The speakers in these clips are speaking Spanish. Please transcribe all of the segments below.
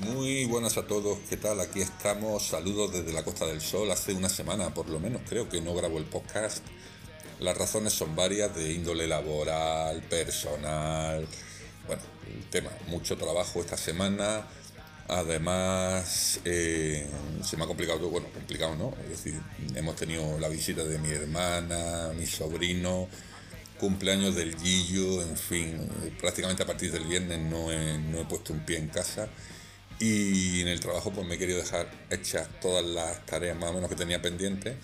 Muy buenas a todos, ¿qué tal? Aquí estamos, saludos desde la Costa del Sol, hace una semana por lo menos creo que no grabo el podcast. Las razones son varias de índole laboral, personal, bueno, el tema, mucho trabajo esta semana, además eh, se me ha complicado todo, bueno, complicado no, es decir, hemos tenido la visita de mi hermana, mi sobrino, cumpleaños del Gillo, en fin, prácticamente a partir del viernes no he, puesto un pie en casa. Y en el trabajo pues me he querido dejar hechas todas las tareas más o menos que tenía pendientes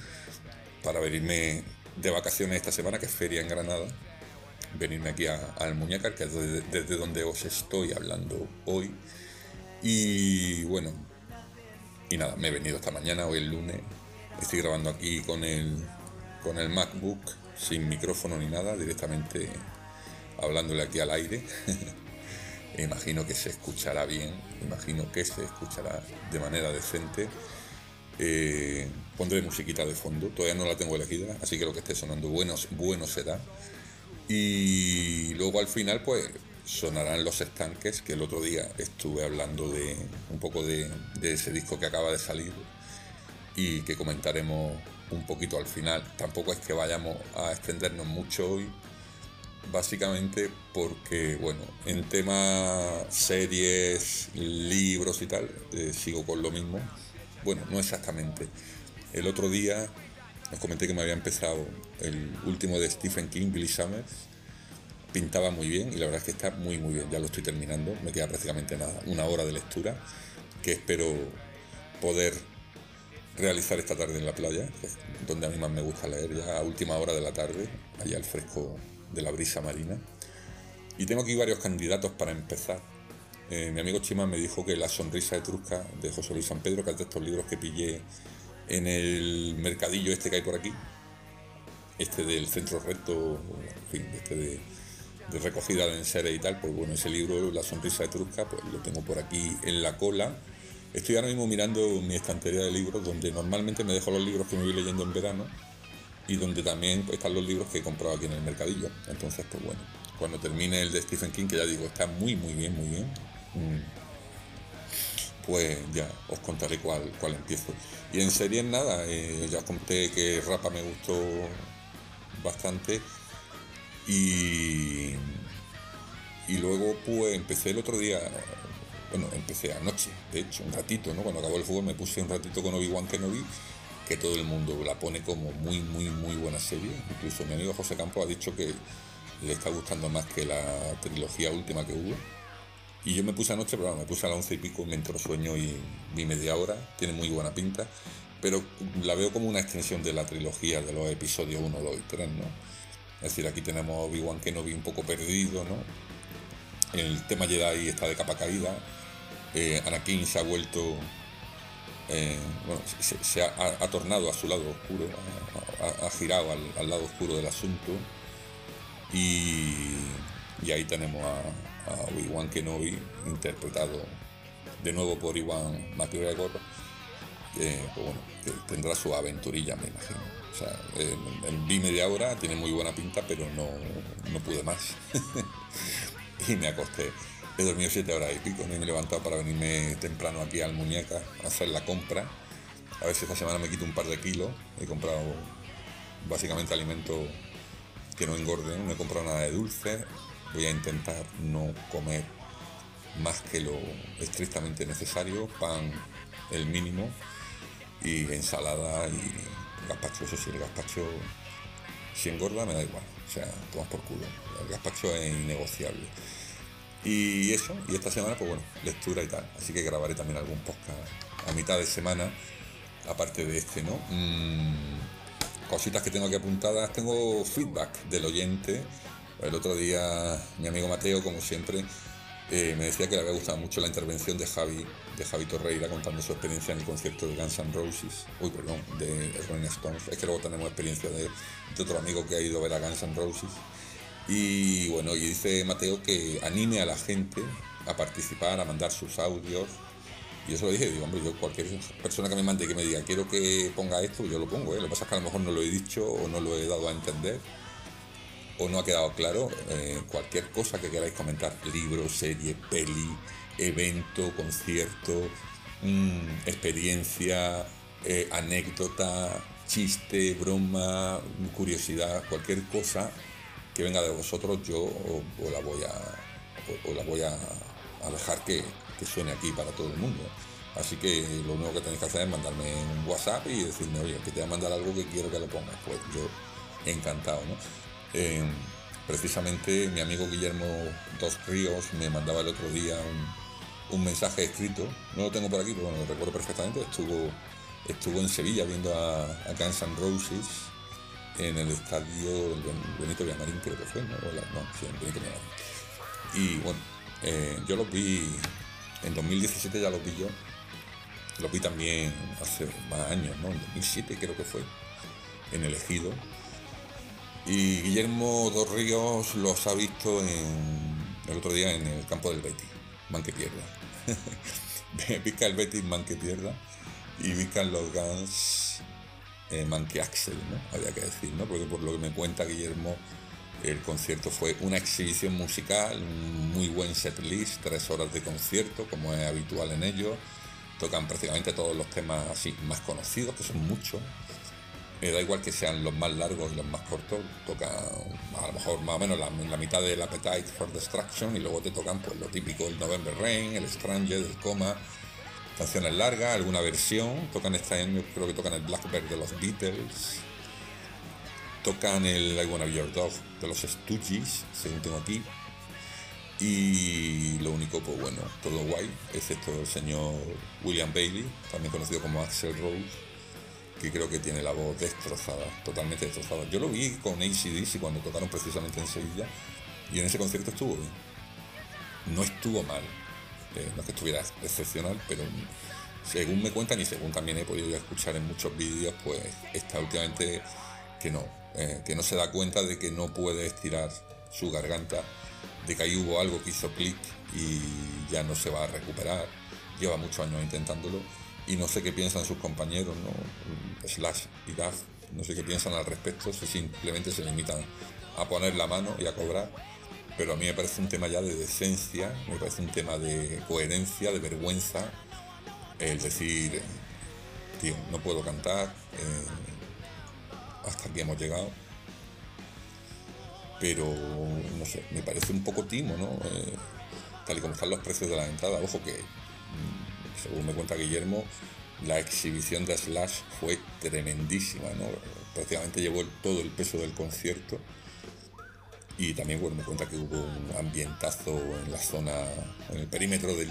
para venirme de vacaciones esta semana, que es feria en Granada, venirme aquí al Muñecar, que es desde, donde os estoy hablando hoy. Y bueno, y nada, me he venido esta mañana, hoy el lunes, estoy grabando aquí con el, con el MacBook sin micrófono ni nada, directamente hablándole aquí al aire. imagino que se escuchará bien, imagino que se escuchará de manera decente. Eh, pondré musiquita de fondo, todavía no la tengo elegida, así que lo que esté sonando bueno, bueno será. Y luego al final, pues sonarán los estanques, que el otro día estuve hablando de un poco de ese disco que acaba de salir y que comentaremos un poquito al final. Tampoco es que vayamos a extendernos mucho hoy, básicamente porque, bueno, en tema series, libros y tal, eh, sigo con lo mismo. Bueno, no exactamente. El otro día os comenté que me había empezado el último de Stephen King, Billy Summers. Pintaba muy bien y la verdad es que está muy muy bien. Ya lo estoy terminando. Me queda prácticamente nada, una hora de lectura que espero poder realizar esta tarde en la playa, donde a mí más me gusta leer, ya a última hora de la tarde, allá al fresco de la brisa marina. Y tengo aquí varios candidatos para empezar. Eh, mi amigo Chima me dijo que La sonrisa etrusca de José Luis San Pedro, que es de estos libros que pillé en el mercadillo este que hay por aquí, este del centro recto, en fin, este de, recogida de enseres y tal, pues bueno, ese libro, La sonrisa etrusca, pues lo tengo por aquí en la cola Estoy ahora mismo mirando mi estantería de libros, donde normalmente me dejo los libros que me voy leyendo en verano y donde también están los libros que he comprado aquí en el mercadillo. Entonces, pues bueno, cuando termine el de Stephen King, que ya digo, está muy, muy bien, muy bien, pues ya os contaré cuál, cuál empiezo. Y en serie nada, eh, ya os conté que Rapa me gustó bastante y, y luego pues empecé el otro día bueno, empecé anoche, de hecho, un ratito, ¿no? Cuando acabó el fútbol me puse un ratito con Obi-Wan Kenobi, que todo el mundo la pone como muy, muy, muy buena serie. Incluso mi amigo José Campos ha dicho que le está gustando más que la trilogía última que hubo. Y yo me puse anoche, pero me puse a las once y pico, me entró sueño y vi media hora, tiene muy buena pinta, pero la veo como una extensión de la trilogía de los episodios 1, 2 y 3, ¿no? Es decir, aquí tenemos Obi-Wan Kenobi un poco perdido, ¿no? El tema Jedi está de capa caída, eh, Anakin se ha vuelto, eh, bueno, se, ha, tornado a su lado oscuro, ha, girado al, lado oscuro del asunto y, ahí tenemos a, a Obi-Wan Kenobi interpretado de nuevo por Iwan McGregor, eh, pues bueno, que tendrá su aventurilla, me imagino. O sea, vi media hora, tiene muy buena pinta, pero no, no pude más. y me acosté. He dormido siete horas y pico, me he levantado para venirme temprano aquí al Muñeca a hacer la compra. A ver si esta semana me quito un par de kilos. He comprado básicamente alimentos que no engorden, no he comprado nada de dulce. Voy a intentar no comer más que lo estrictamente necesario, pan el mínimo y ensalada y gazpacho. Eso sí, el gazpacho si engorda me da igual, o sea, tomas por culo. El gazpacho es innegociable. Y eso, y esta semana, pues bueno, lectura y tal. Así que grabaré también algún podcast a mitad de semana, aparte de este, ¿no? Mm, cositas que tengo aquí apuntadas. Tengo feedback del oyente. El otro día mi amigo Mateo, como siempre, eh, me decía que le había gustado mucho la intervención de Javi, de Javi Torreira, contando su experiencia en el concierto de Guns N' Roses. Uy, perdón, de Rolling Stones. Es que luego tenemos experiencia de, otro amigo que ha ido a ver a Guns N' Roses Y bueno, y dice Mateo que anime a la gente a participar, a mandar sus audios. Y eso lo dije, digo, hombre, yo cualquier persona que me mande que me diga, quiero que ponga esto, yo lo pongo, ¿eh? Lo que pasa es que a lo mejor no lo he dicho o no lo he dado a entender o no ha quedado claro. Eh, cualquier cosa que queráis comentar, libro, serie, peli, evento, concierto, mm, experiencia, eh, anécdota, chiste, broma, curiosidad, cualquier cosa que venga de vosotros, yo la voy a, la voy a, dejar que, suene aquí para todo el mundo. Así que lo único que tenéis que hacer es mandarme un WhatsApp y decirme, oye, que te voy a mandar algo que quiero que lo pongas. Pues yo encantado, ¿no? Eh, precisamente mi amigo Guillermo Dos Ríos me mandaba el otro día un, mensaje escrito, no lo tengo por aquí, pero bueno, lo recuerdo perfectamente, estuvo, estuvo en Sevilla viendo a, a Roses en el estadio Benito Villamarín, creo que fue, ¿no? no sí, en Benito Villamarín. Y bueno, eh, yo los vi, en 2017 ya los vi yo, los vi también hace más años, ¿no? En 2007 creo que fue, en el Ejido. Y Guillermo Dos Ríos los ha visto el otro día en el campo del Betis, man que pierda. Vica el Betis, man que pierda. Y Vica los Guns, eh, man que Axel, ¿no? Había que decir, ¿no? Porque por lo que me cuenta Guillermo, el concierto fue una exhibición musical, un muy buen setlist, tres horas de concierto, como es habitual en ellos. Tocan prácticamente todos los temas así más conocidos, que son muchos me da igual que sean los más largos y los más cortos, toca a lo mejor más o menos la, mitad del Appetite for Destruction y luego te tocan pues lo típico, el November Rain, el Stranger, el Coma, canciones largas, alguna versión, tocan este año creo que tocan el Blackbird de los Beatles, tocan el I Wanna Be Your Dog de los Stooges, según tengo aquí, y lo único, pues bueno, todo guay, excepto el señor William Bailey, también conocido como Axel Rose que creo que tiene la voz destrozada, totalmente destrozada. Yo lo vi con ACDC cuando tocaron precisamente en Sevilla y en ese concierto estuvo bien. No estuvo mal, eh, no es que estuviera excepcional, pero según me cuentan y según también he podido escuchar en muchos vídeos, pues está últimamente que no, eh, que no se da cuenta de que no puede estirar su garganta, de que ahí hubo algo que hizo clic y ya no se va a recuperar. Lleva muchos años intentándolo y no sé qué piensan sus compañeros, ¿no? Slash y Duff, no sé qué piensan al respecto, si simplemente se limitan a poner la mano y a cobrar, pero a mí me parece un tema ya de decencia, me parece un tema de coherencia, de vergüenza, el decir, tío, no puedo cantar, eh, hasta aquí hemos llegado, pero no sé, me parece un poco timo, ¿no? Eh, tal y como están los precios de la entrada, ojo que según me cuenta Guillermo, la exhibición de Slash fue tremendísima, ¿no? prácticamente llevó todo el peso del concierto y también bueno, me cuenta que hubo un ambientazo en la zona, en el perímetro del,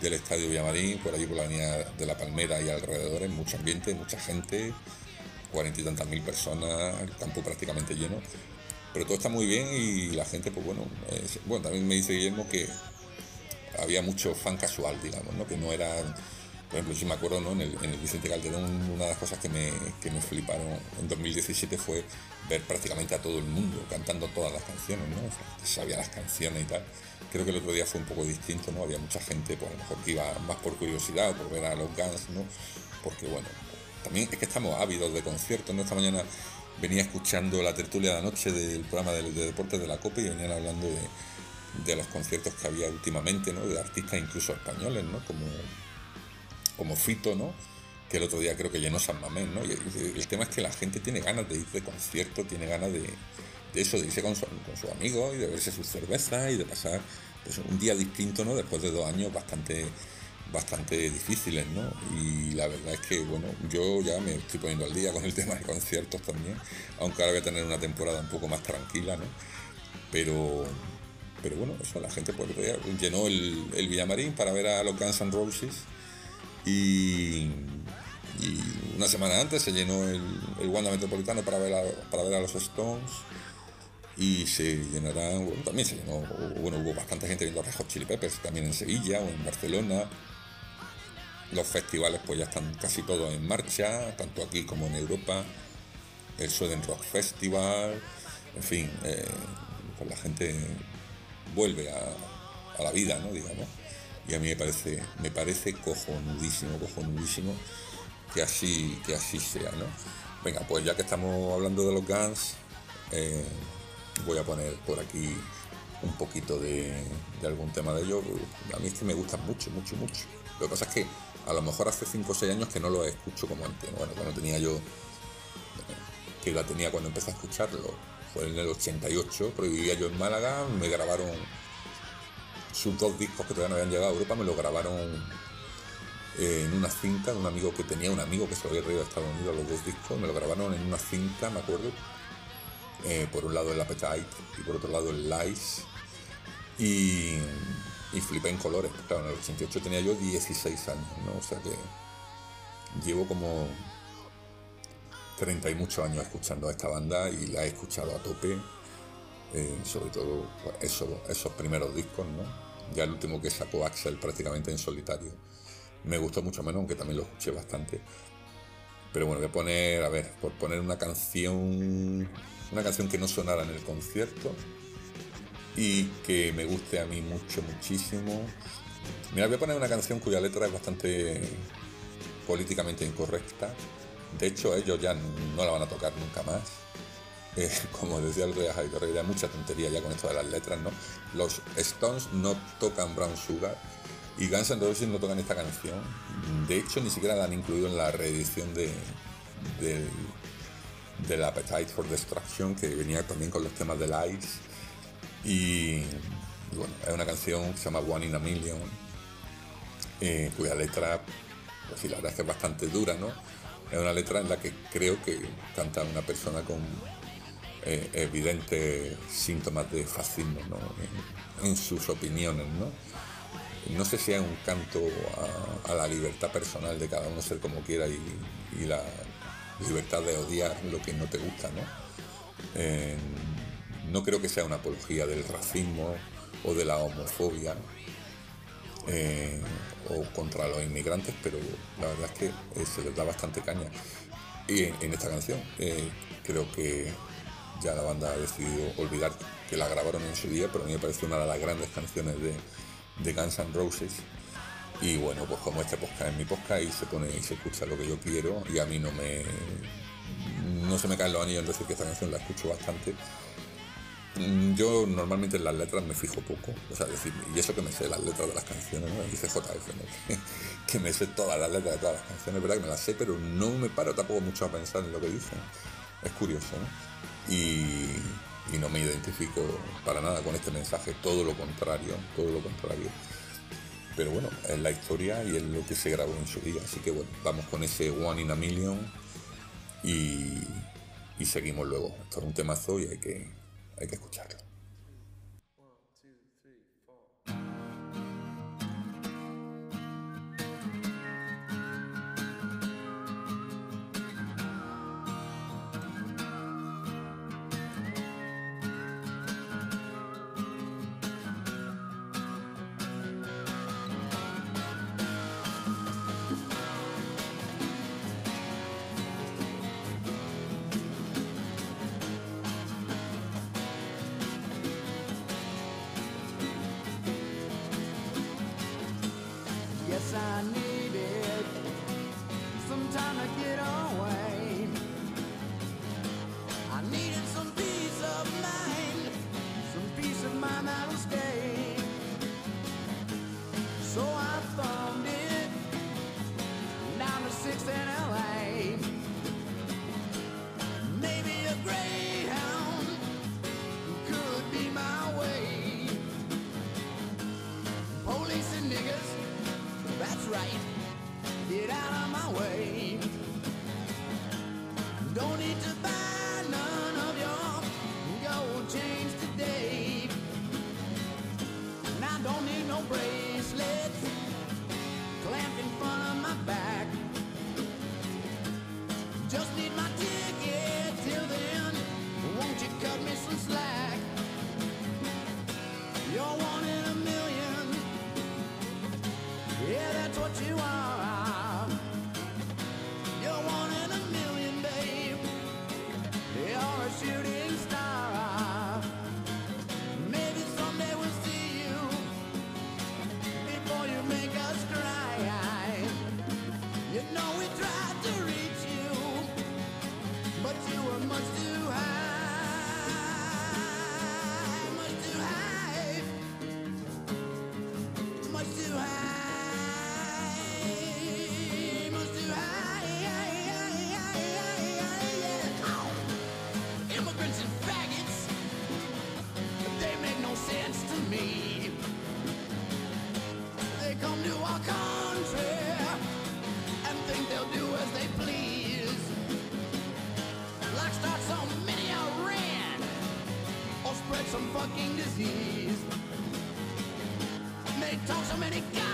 del estadio Villamarín, por allí por la línea de la Palmera y alrededores, mucho ambiente, mucha gente, cuarenta y tantas mil personas, el campo prácticamente lleno. Pero todo está muy bien y la gente, pues bueno, bueno, también me dice Guillermo que había mucho fan casual, digamos, ¿no? que no era, por ejemplo, si me acuerdo, ¿no? en, el, Vicente Calderón, una de las cosas que me, que me fliparon en 2017 fue ver prácticamente a todo el mundo cantando todas las canciones, ¿no? sabía las canciones y tal. Creo que el otro día fue un poco distinto, ¿no? Había mucha gente, pues a lo mejor que iba más por curiosidad, por ver a los Guns, ¿no? Porque bueno, también es que estamos ávidos de conciertos, ¿no? Esta mañana venía escuchando la tertulia de la noche del programa de, de deportes de la COPE y venían hablando de, de los conciertos que había últimamente, ¿no? De artistas incluso españoles, ¿no? Como, como Fito, ¿no? Que el otro día creo que llenó San Mamés, ¿no? El, tema es que la gente tiene ganas de ir de concierto, tiene ganas de, eso, de irse con su, con su amigo y de verse sus cervezas y de pasar pues, un día distinto, ¿no? Después de dos años bastante bastante difíciles, ¿no? Y la verdad es que, bueno, yo ya me estoy poniendo al día con el tema de conciertos también, aunque ahora voy a tener una temporada un poco más tranquila, ¿no? Pero, pero bueno, eso la gente pues, llenó el, el, Villamarín para ver a los Guns N' Roses y, una semana antes se llenó el, el Wanda Metropolitano para ver, a, para ver a los Stones y se llenarán, bueno, también se llenó, bueno, hubo bastante gente viendo a Red Chili Peppers también en Sevilla o en Barcelona. Los festivales pues ya están casi todos en marcha, tanto aquí como en Europa. El Sweden Rock Festival, en fin, eh, pues la gente vuelve a, la vida, ¿no? Digamos. Y a mí me parece, me parece cojonudísimo, cojonudísimo que así, que así sea, ¿no? Venga, pues ya que estamos hablando de los Guns, eh, voy a poner por aquí un poquito de, algún tema de ellos. A mí es que me gustan mucho, mucho, mucho. Lo que pasa es que a lo mejor hace 5 o 6 años que no lo escucho como antes. Bueno, cuando tenía yo, que la tenía cuando empecé a escucharlo, fue en el 88, pero vivía yo en Málaga, me grabaron sus dos discos que todavía no habían llegado a Europa, me lo grabaron en una cinta de un amigo que tenía, un amigo que se lo había traído a Estados Unidos los dos discos, me lo grabaron en una cinta, me acuerdo, eh, por un lado el Appetite y por otro lado el Lies, y, y flipé en colores, claro, en el 88 tenía yo 16 años, ¿no? O sea que llevo como 30 y muchos años escuchando a esta banda y la he escuchado a tope, eh, sobre todo pues, esos primeros discos, ¿no? Ya el último que sacó Axel prácticamente en solitario. Me gustó mucho menos, aunque también lo escuché bastante. Pero bueno, voy a poner, a ver, por poner una canción, una canción que no sonara en el concierto y que me guste a mí mucho, muchísimo. Mira, voy a poner una canción cuya letra es bastante políticamente incorrecta. De hecho, ellos ya no la van a tocar nunca más. Eh, como decía el rey Javier hay mucha tontería ya con esto de las letras, ¿no? Los Stones no tocan Brown Sugar y Guns N' Roses no tocan esta canción. De hecho, ni siquiera la han incluido en la reedición de, de, del Appetite for Destruction, que venía también con los temas de Ice. Y, bueno, es una canción que se llama One in a Million, eh, cuya letra, pues sí, la verdad es que es bastante dura, ¿no? Es una letra en la que creo que canta una persona con eh, evidentes síntomas de fascismo, ¿no? en, sus opiniones, ¿no? no sé si es un canto a, la libertad personal de cada uno ser como quiera y, la libertad de odiar lo que no te gusta, ¿no? no creo que sea una apología del racismo o de la homofobia eh, o contra los inmigrantes, pero la verdad es que eh, se les da bastante caña. Y en, esta canción eh, creo que ya la banda ha decidido olvidar que la grabaron en su día, pero a mí me parece una de las grandes canciones de, de Guns N' Roses. Y bueno, pues como este podcast es mi podcast y se pone y se escucha lo que yo quiero y a mí no me no se me caen los anillos en decir que esta canción la escucho bastante. Mm, yo normalmente en las letras me fijo poco, o sea, decir, y eso que me sé las letras de las canciones, ¿no? dice JF, que me sé todas las letras de todas las canciones, verdad que me las sé, pero no me paro tampoco mucho a pensar en lo que dicen. Es curioso, ¿no? Y, no me identifico para nada con este mensaje, todo lo contrario, todo lo contrario. Pero bueno, es la historia y es lo que se grabó en su día. Así que bueno, vamos con ese One in a Million y seguimos luego. Esto es un temazo y hay que, hay que escucharlo. away. Disease. They talk so many goddamn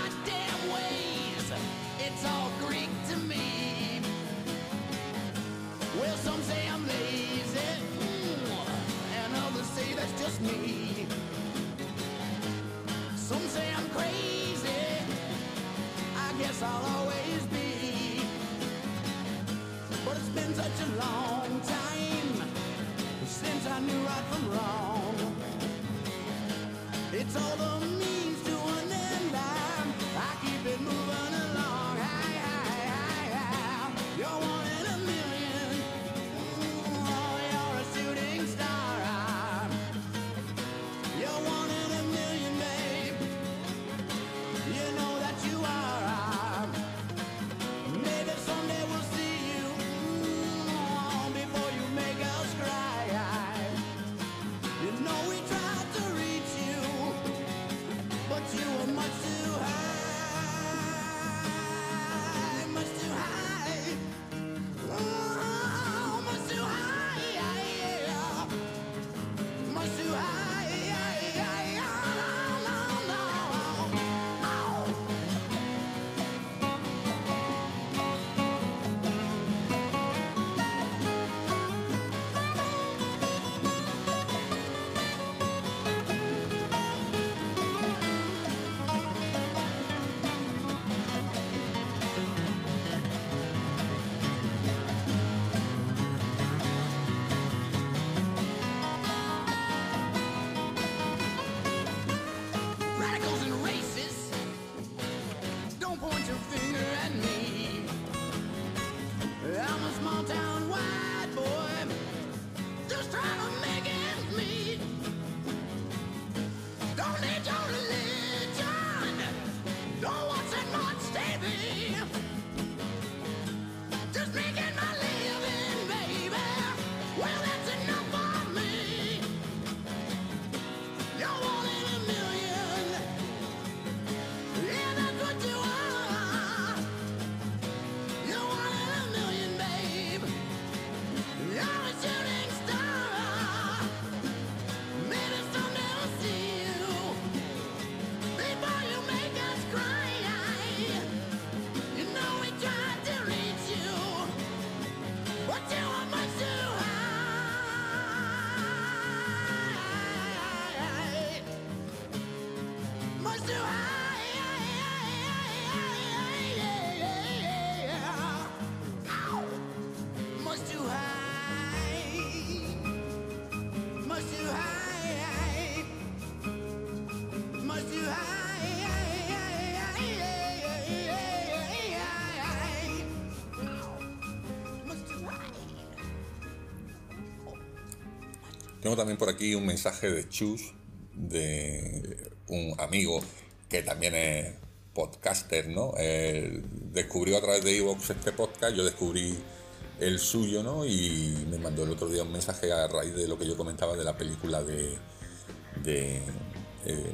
You. know Tengo también por aquí un mensaje de Chus, de un amigo que también es podcaster, ¿no? Descubrió a través de Evox este podcast, yo descubrí el suyo, ¿no? Y me mandó el otro día un mensaje a raíz de lo que yo comentaba de la película de, de eh,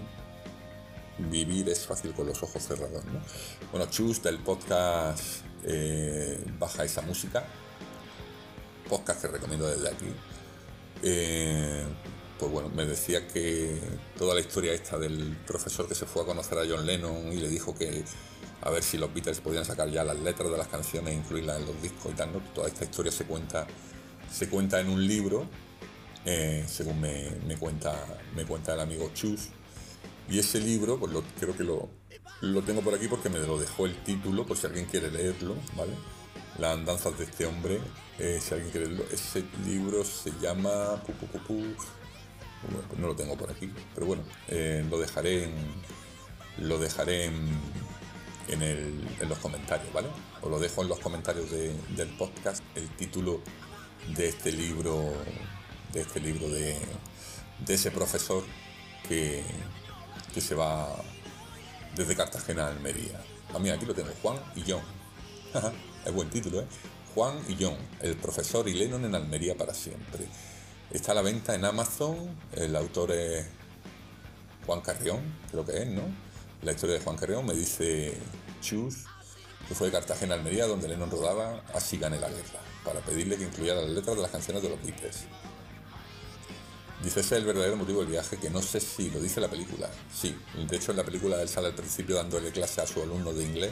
Vivir es fácil con los ojos cerrados, ¿no? Bueno, Chus del podcast eh, Baja esa música, podcast que recomiendo desde aquí. Eh, pues bueno, me decía que toda la historia esta del profesor que se fue a conocer a John Lennon y le dijo que a ver si los Beatles podían sacar ya las letras de las canciones e incluirlas en los discos y tal. Toda esta historia se cuenta, se cuenta en un libro, eh, según me, cuenta, me cuenta el amigo Chus. Y ese libro, pues creo que lo, lo tengo por aquí porque me lo dejó el título, por si alguien quiere leerlo, ¿vale? Las andanzas de este hombre, eh, si alguien quiere leerlo. Ese libro se llama... Bueno, pues no lo tengo por aquí, pero bueno, eh, lo dejaré en, lo dejaré en, en, el- en los comentarios, ¿vale? Os lo dejo en los comentarios de- del podcast, el título de este libro, de este libro de, ese profesor que, que se va desde Cartagena a Almería. Ah, mira, aquí lo tengo, Juan y John. es buen título, ¿eh? Juan y John, el profesor y Lennon en Almería para siempre. Está a la venta en Amazon, el autor es Juan Carrión, creo que es, ¿no? La historia de Juan Carrión me dice Chus, que fue de Cartagena a Almería, donde Lennon rodaba Así gane la guerra, para pedirle que incluyera las letras de las canciones de los Beatles. Dice, ese es el verdadero motivo del viaje, que no sé si lo dice la película. Sí, de hecho en la película él sale al principio dándole clase a su alumno de inglés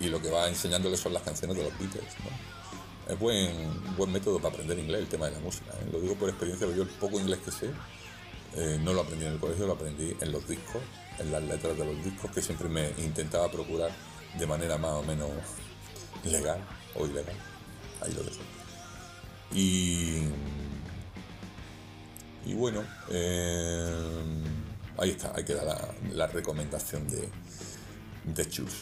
y lo que va enseñándole son las canciones de los Beatles. Es buen, buen método para aprender inglés el tema de la música. ¿eh? Lo digo por experiencia, porque yo el poco inglés que sé eh, no lo aprendí en el colegio, lo aprendí en los discos, en las letras de los discos que siempre me intentaba procurar de manera más o menos legal o ilegal. Ahí lo dejo. Y, y bueno, eh, ahí está, ahí queda la, la recomendación de, de Chus.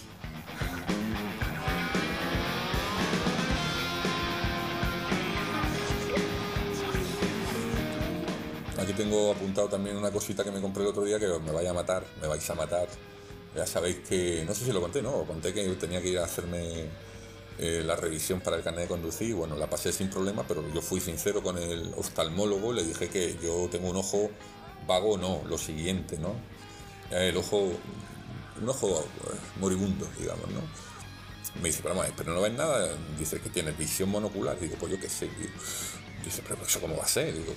Aquí tengo apuntado también una cosita que me compré el otro día que me vaya a matar, me vais a matar. Ya sabéis que, no sé si lo conté, ¿no? Conté que tenía que ir a hacerme eh, la revisión para el carnet de conducir. Bueno, la pasé sin problema, pero yo fui sincero con el oftalmólogo, le dije que yo tengo un ojo vago, no, lo siguiente, ¿no? El ojo, un ojo eh, moribundo, digamos, ¿no? Me dice, pero, pero no ves nada. Dice que tiene visión monocular. Digo, pues yo qué sé. Dice, pero eso cómo va a ser. Digo,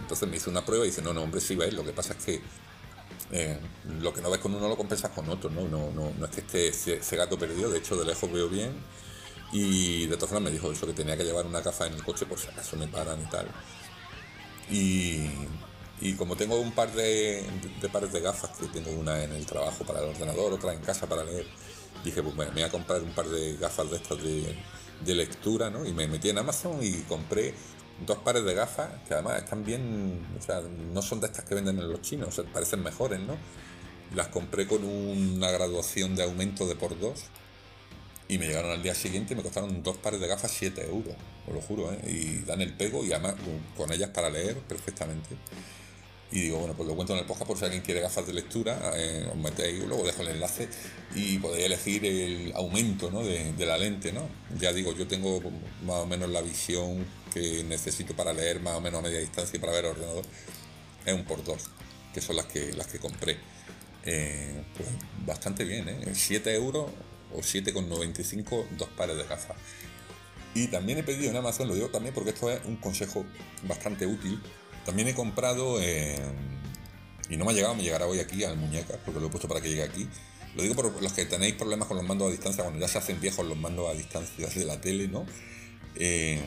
entonces me hizo una prueba y dice, no, no, hombre, sí ves. Lo que pasa es que eh, lo que no ves con uno lo compensas con otro, ¿no? No, no, no es que esté ese gato perdido. De hecho, de lejos veo bien. Y de todas formas me dijo eso, que tenía que llevar una gafa en el coche por si acaso me paran y tal. Y, y como tengo un par de, pares de gafas, que tengo una en el trabajo para el ordenador, otra en casa para leer, dije, pues bueno, me voy a comprar un par de gafas de estas de, lectura, ¿no? Y me metí en Amazon y compré dos pares de gafas que además están bien, o sea, no son de estas que venden en los chinos, parecen mejores, ¿no? Las compré con una graduación de aumento de por dos y me llegaron al día siguiente y me costaron dos pares de gafas 7 euros, os lo juro, ¿eh? y dan el pego y además con ellas para leer perfectamente. Y digo, bueno, pues lo cuento en el podcast por si alguien quiere gafas de lectura, eh, os metéis, luego dejo el enlace y podéis elegir el aumento ¿no? de, la lente. ¿no? Ya digo, yo tengo más o menos la visión que necesito para leer más o menos a media distancia y para ver el ordenador. Es un por dos, que son las que, las que compré. Eh, pues bastante bien, ¿eh? 7 euros o 7,95 dos pares de gafas. Y también he pedido en Amazon, lo digo también porque esto es un consejo bastante útil. También he comprado, eh, y no me ha llegado, me llegará hoy aquí al muñeca, porque lo he puesto para que llegue aquí. Lo digo por los que tenéis problemas con los mandos a distancia, cuando ya se hacen viejos los mandos a distancia de la tele, ¿no? Eh,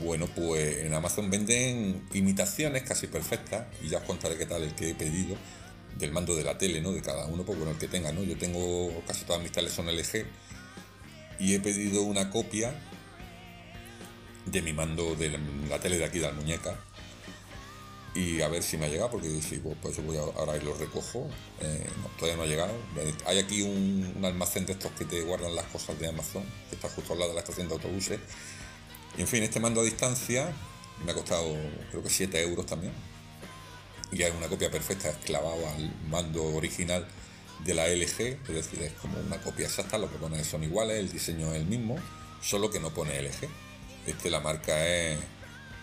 bueno, pues en Amazon venden imitaciones casi perfectas, y ya os contaré qué tal el que he pedido del mando de la tele, ¿no? De cada uno, pues bueno, el que tenga, ¿no? Yo tengo, casi todas mis teles son LG y he pedido una copia de mi mando de la tele de aquí de la muñeca y a ver si me ha llegado, porque si pues, voy ahora y lo recojo, eh, todavía no ha llegado. Hay aquí un, almacén de estos que te guardan las cosas de Amazon, que está justo al lado de la estación de autobuses. Y en fin, este mando a distancia me ha costado creo que 7 euros también, y hay una copia perfecta clavada al mando original de la LG, es decir, es como una copia exacta, lo que pone son iguales, el diseño es el mismo, solo que no pone LG. Este la marca es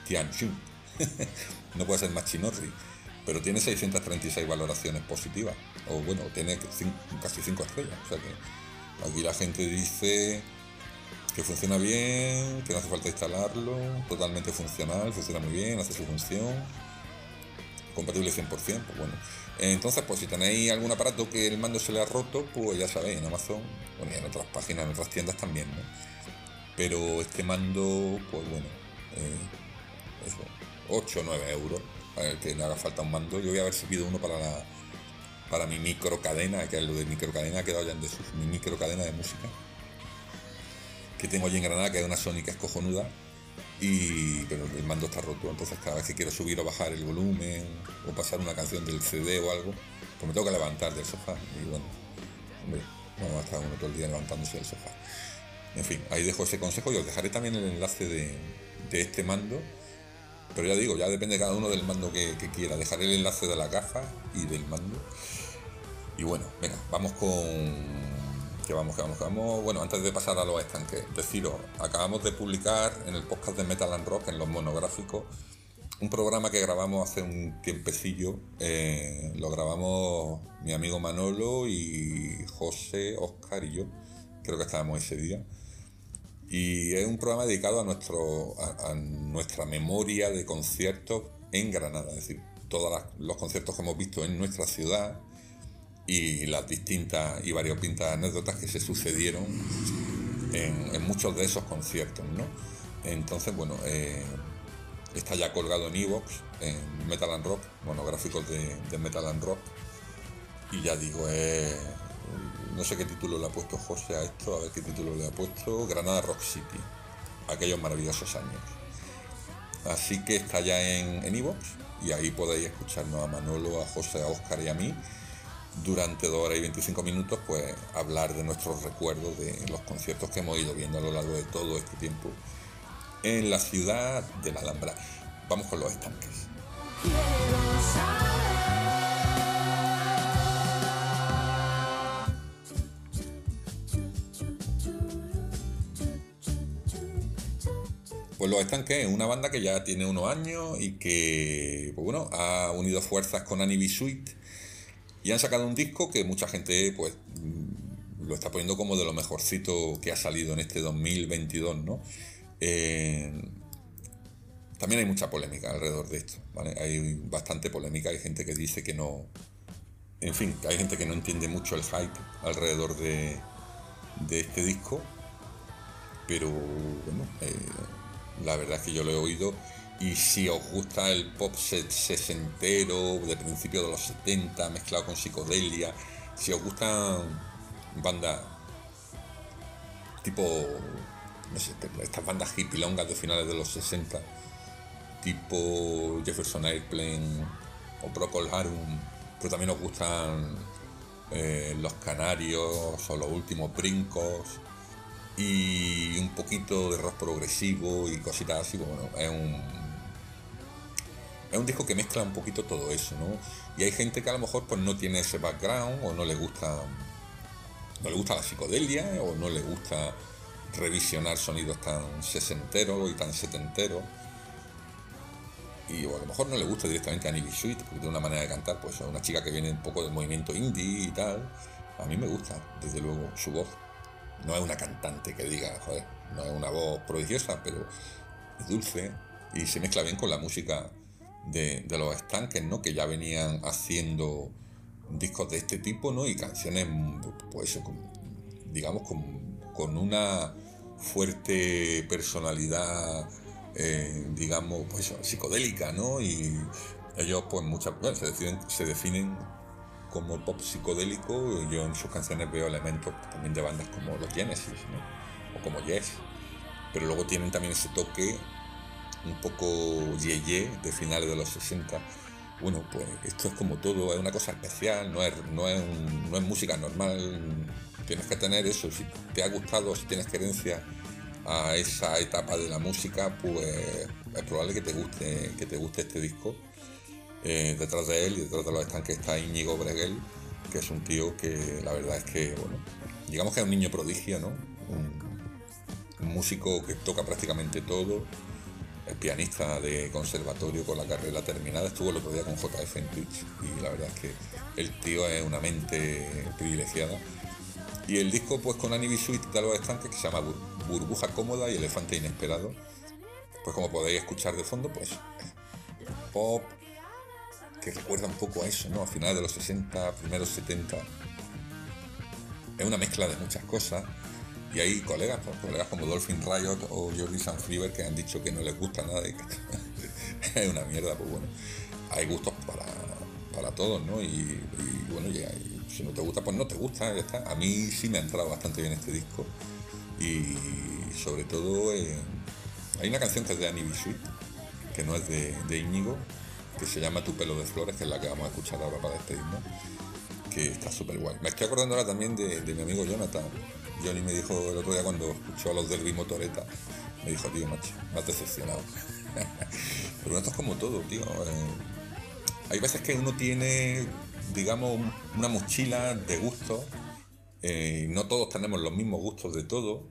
Tianjin, no puede ser más chinorri, pero tiene 636 valoraciones positivas, o bueno, tiene casi 5 estrellas, o sea que aquí la gente dice que funciona bien, que no hace falta instalarlo, totalmente funcional, funciona muy bien, hace su función, compatible 100%, pues bueno. Entonces, pues si tenéis algún aparato que el mando se le ha roto, pues ya sabéis, en Amazon, bueno, en otras páginas, en otras tiendas también, ¿no? Pero este mando, pues bueno, eh, eso, 8 o 9 euros, para el que le haga falta un mando. Yo voy a ver si pido uno para la para mi micro cadena, que es lo de micro cadena, ha quedado ya en desuso, mi micro cadena de música, que tengo allí en Granada, que es una Sony que es cojonuda, y pero el mando está roto. Entonces cada vez que quiero subir o bajar el volumen o pasar una canción del CD o algo pues me tengo que levantar del sofá. Y bueno hombre no va a estar uno todo el día levantándose del sofá. En fin ahí dejo ese consejo y os dejaré también el enlace de, de este mando pero ya digo ya depende cada uno del mando que, quiera dejaré el enlace de la gafa y del mando y bueno venga vamos con que vamos, que vamos, que vamos. Bueno, antes de pasar a los estanques, deciros, acabamos de publicar en el podcast de Metal and Rock, en los monográficos, un programa que grabamos hace un tiempecillo. Eh, lo grabamos mi amigo Manolo y José, Oscar y yo. Creo que estábamos ese día. Y es un programa dedicado a, nuestro, a, nuestra memoria de conciertos en Granada, es decir, todos los conciertos que hemos visto en nuestra ciudad y las distintas y variopintas anécdotas que se sucedieron en, muchos de esos conciertos, ¿no? Entonces, bueno, eh, está ya colgado en Evox, en Metal and Rock, monográficos de, de Metal and Rock, y ya digo, eh, no sé qué título le ha puesto José a esto, a ver qué título le ha puesto, Granada Rock City, aquellos maravillosos años. Así que está ya en Evox y ahí podéis escucharnos a Manolo, a José, a Oscar y a mí durante dos horas y 25 minutos pues hablar de nuestros recuerdos de los conciertos que hemos ido viendo a lo largo de todo este tiempo en la ciudad de la Alhambra. Vamos con los estanques. Pues Los Estanques es una banda que ya tiene unos años y que, pues bueno, ha unido fuerzas con Annie Sweet y han sacado un disco que mucha gente, pues, mm, lo está poniendo como de lo mejorcito que ha salido en este 2022, ¿no? Eh, también hay mucha polémica alrededor de esto, ¿vale? Hay bastante polémica, hay gente que dice que no... En fin, hay gente que no entiende mucho el hype alrededor de, de este disco, pero bueno, eh, la verdad es que yo lo he oído y si os gusta el pop sesentero de principios de los 70 mezclado con psicodelia, si os gustan bandas tipo, no sé, estas bandas hippilongas de finales de los 60, tipo Jefferson Airplane o Procol Harum, pero también os gustan eh, los canarios o los últimos brincos y poquito de rock progresivo y cositas así, bueno, es un, es un disco que mezcla un poquito todo eso, ¿no? Y hay gente que a lo mejor pues no tiene ese background o no le gusta no le gusta la psicodelia o no le gusta revisionar sonidos tan sesenteros y tan setenteros. Y a lo mejor no le gusta directamente a Nibi Sweet porque tiene una manera de cantar pues es una chica que viene un poco del movimiento indie y tal. A mí me gusta desde luego su voz. No es una cantante que diga, joder, no es una voz prodigiosa, pero es dulce y se mezcla bien con la música de, los estanques, ¿no? Que ya venían haciendo discos de este tipo, ¿no? Y canciones, pues, digamos, con, una fuerte personalidad, eh, digamos, pues psicodélica, ¿no? Y ellos, pues, muchas veces se, se definen como pop psicodélico, yo en sus canciones veo elementos también de bandas como los Genesis, o como Yes, pero luego tienen también ese toque un poco yeye de finales de los 60. Bueno, pues esto es como todo, es una cosa especial, no es, no es, no es música normal, tienes que tener eso, si te ha gustado, si tienes creencia a esa etapa de la música, pues es probable que te guste, que te guste este disco eh, detrás de él y detrás de los estanques está Íñigo Breguel, que es un tío que la verdad es que, bueno, digamos que es un niño prodigio, ¿no? Músico que toca prácticamente todo, es pianista de conservatorio con la carrera terminada, estuvo el otro día con JF en Twitch y la verdad es que el tío es una mente privilegiada. Y el disco pues con Annie Suite de los estanques que se llama Burbuja Cómoda y Elefante Inesperado, pues como podéis escuchar de fondo, pues pop, que recuerda un poco a eso, ¿no? A finales de los 60, primeros 70. Es una mezcla de muchas cosas. Y hay colegas, pues, colegas como Dolphin Riot o Jordi Sanfriver que han dicho que no les gusta nada y que es una mierda, pues bueno, hay gustos para, para todos, ¿no? Y, bueno, si no te gusta, pues no te gusta, ya está. A mí sí me ha entrado bastante bien este disco. Y sobre todo, eh, hay una canción que es de Annie Bisuit, que no es de, de Íñigo, que se llama Tu pelo de flores, que es la que vamos a escuchar ahora para despedirnos, que está súper guay. Me estoy acordando ahora también de, mi amigo Jonathan. Johnny me dijo el otro día cuando escuchó a los del Motoreta, me dijo, tío, macho, me has decepcionado. Pero esto es como todo, tío. Eh, hay veces que uno tiene, digamos, una mochila de gustos. Eh, no todos tenemos los mismos gustos de todo.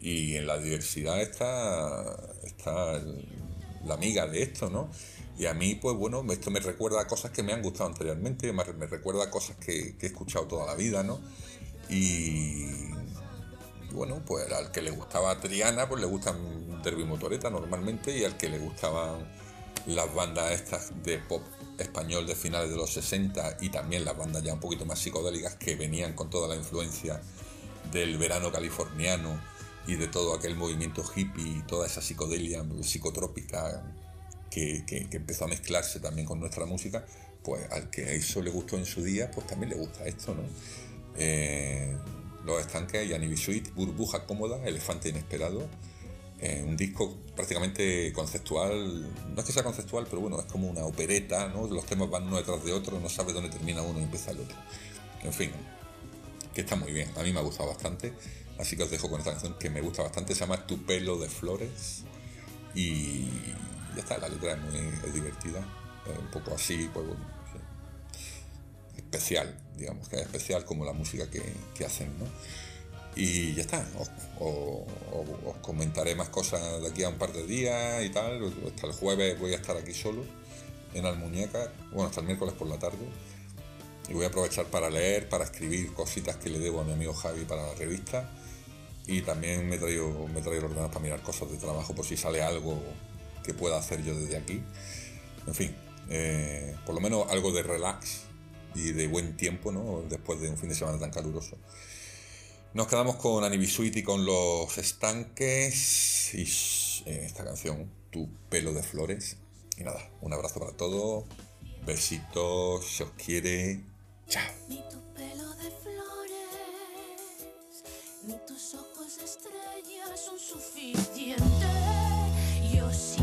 Y en la diversidad está, está la amiga de esto, ¿no? Y a mí, pues bueno, esto me recuerda a cosas que me han gustado anteriormente, me, recuerda cosas que, he escuchado toda la vida, ¿no? Y bueno, pues al que le gustaba Triana, pues le gustan Derby Motoreta normalmente, y al que le gustaban las bandas estas de pop español de finales de los 60 y también las bandas ya un poquito más psicodélicas que venían con toda la influencia del verano californiano y de todo aquel movimiento hippie y toda esa psicodelia psicotrópica que, empezó a mezclarse también con nuestra música, pues al que eso le gustó en su día, pues también le gusta esto, ¿no? Eh, los estanques, Yanni Suite, Burbuja Cómoda, Elefante Inesperado, eh, un disco prácticamente conceptual, no es que sea conceptual, pero bueno, es como una opereta, ¿no? Los temas van uno detrás de otro, no sabe dónde termina uno y empieza el otro. En fin, que está muy bien, a mí me ha gustado bastante, así que os dejo con esta canción que me gusta bastante, se llama Tu pelo de flores y ya está, la letra es muy divertida, un poco así, pues bueno, especial, digamos, que es especial como la música que, hacen, ¿no? Y ya está, os, comentaré más cosas de aquí a un par de días y tal. Hasta el jueves voy a estar aquí solo, en Almuñeca, bueno, hasta el miércoles por la tarde. Y voy a aprovechar para leer, para escribir cositas que le debo a mi amigo Javi para la revista. Y también me traigo, me traigo ordenador para mirar cosas de trabajo por si sale algo que pueda hacer yo desde aquí. En fin, eh, por lo menos algo de relax y de buen tiempo, ¿no? Después de un fin de semana tan caluroso. Nos quedamos con Anibisuit y con los estanques y eh, esta canción, Tu pelo de flores. Y nada, un abrazo para todos, besitos, se os quiere, chao. Ni tu pelo de flores, ni tus ojos estrellas son suficientes. Yo siempre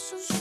flores,